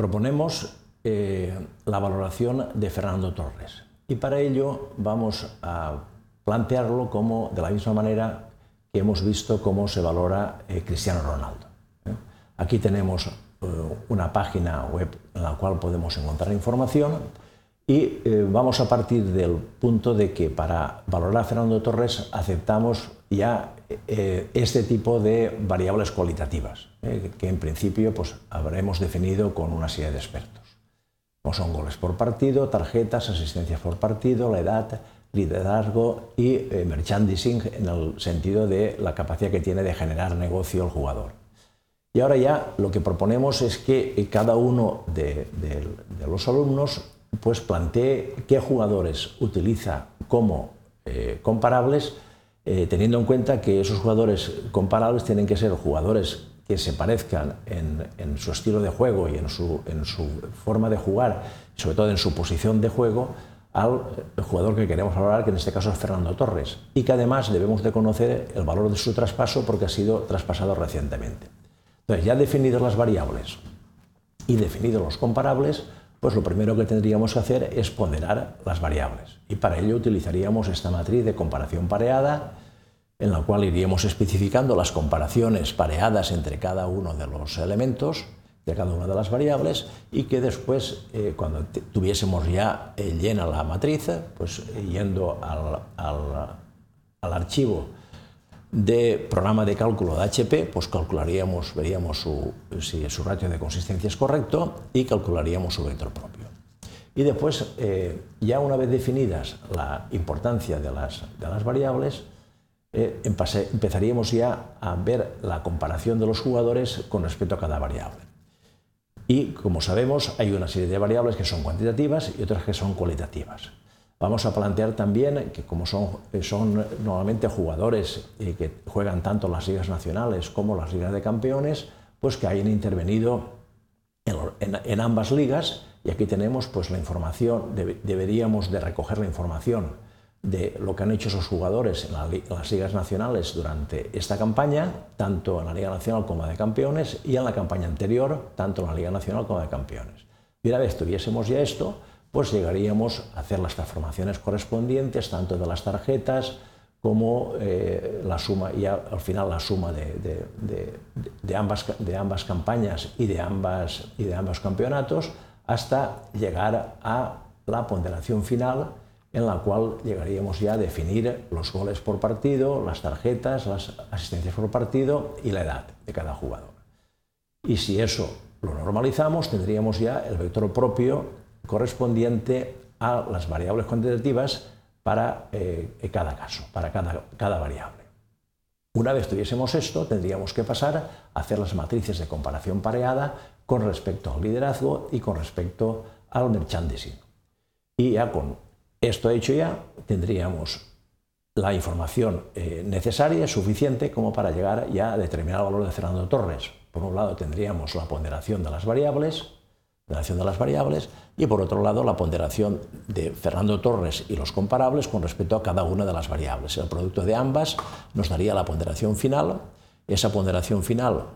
proponemos eh, la valoración de Fernando Torres y para ello vamos a plantearlo como de la misma manera que hemos visto cómo se valora eh, Cristiano Ronaldo. ¿eh? Aquí tenemos una página web en la cual podemos encontrar información y vamos a partir del punto de que para valorar a Fernando Torres aceptamos ya este tipo de variables cualitativas, que en principio pues, habremos definido con una serie de expertos son goles por partido, tarjetas, asistencias por partido, la edad, liderazgo y eh, merchandising en el sentido de la capacidad que tiene de generar negocio el jugador. Y ahora ya lo que proponemos es que eh, cada uno de, los alumnos pues plantee qué jugadores utiliza como eh, teniendo en cuenta que esos jugadores comparables tienen que ser jugadores que se parezcan en, su estilo de juego y en su, forma de jugar, sobre todo en su posición de juego, al jugador que queremos valorar, que en este caso es Fernando Torres, y que además debemos de conocer el valor de su traspaso porque ha sido traspasado recientemente. Entonces, ya definidas las variables y definidos los comparables, pues lo primero que tendríamos que hacer es ponderar las variables. Y para ello utilizaríamos esta matriz de comparación pareada, en la cual iríamos especificando las comparaciones pareadas entre cada uno de los elementos, de cada una de las variables, y que después, eh, cuando tuviésemos ya eh, llena la matriz, pues yendo al, archivo de programa de cálculo de HP, pues calcularíamos, veríamos si su ratio de consistencia es correcto y calcularíamos su vector propio. Y después, eh, ya una vez definidas la importancia de las, de las variables, eh, empezaríamos ya a ver la comparación de los jugadores con respecto a cada variable. Y como sabemos, hay una serie de variables que son cuantitativas y otras que son cualitativas. Vamos a plantear también que como son, eh, son normalmente jugadores eh, que juegan tanto las ligas nacionales como las ligas de campeones, pues que hayan intervenido en, ambas ligas y aquí tenemos pues la información, deberíamos de recoger la información de lo que han hecho esos jugadores en, las ligas nacionales durante esta campaña, tanto en la Liga Nacional como de Campeones, y en la campaña anterior, tanto en la Liga Nacional como de Campeones. Y una vez tuviésemos ya esto, pues llegaríamos a hacer las transformaciones correspondientes, tanto de las tarjetas como eh, la suma, y al final la suma de, de, ambas, de ambas campañas y de, ambas, y de ambos campeonatos, hasta llegar a la ponderación final en la cual llegaríamos ya a definir los goles por partido, las tarjetas, las asistencias por partido y la edad de cada jugador. Y si eso lo normalizamos, tendríamos ya el vector propio correspondiente a las variables cuantitativas para eh, cada caso, para cada, variable. Una vez tuviésemos esto, tendríamos que pasar a hacer las matrices de comparación pareada con respecto al liderazgo y con respecto al merchandising. Y ya con esto hecho ya, tendríamos la información eh, necesaria, suficiente, como para llegar ya a determinar el valor de Fernando Torres. Por un lado tendríamos la ponderación de las variables, ponderación de las variables, y por otro lado la ponderación de Fernando Torres y los comparables con respecto a cada una de las variables. El producto de ambas nos daría la ponderación final. Esa ponderación final,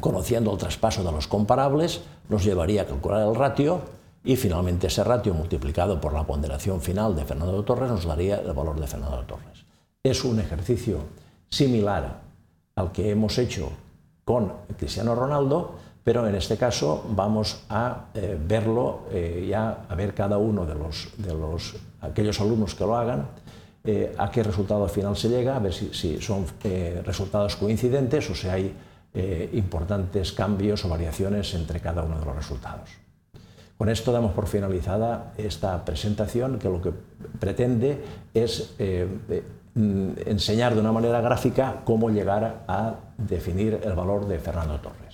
conociendo el traspaso de los comparables, nos llevaría a calcular el ratio y finalmente ese ratio multiplicado por la ponderación final de Fernando Torres nos daría el valor de Fernando Torres. Es un ejercicio similar al que hemos hecho con Cristiano Ronaldo, pero en este caso vamos a eh, verlo, eh, ya a ver cada uno de los, de los aquellos alumnos que lo hagan, eh, a qué resultado final se llega, a ver si, son resultados coincidentes o si hay importantes cambios o variaciones entre cada uno de los resultados. Con esto damos por finalizada esta presentación que lo que pretende es eh, mm, enseñar de una manera gráfica cómo llegar a definir el valor de Fernando Torres.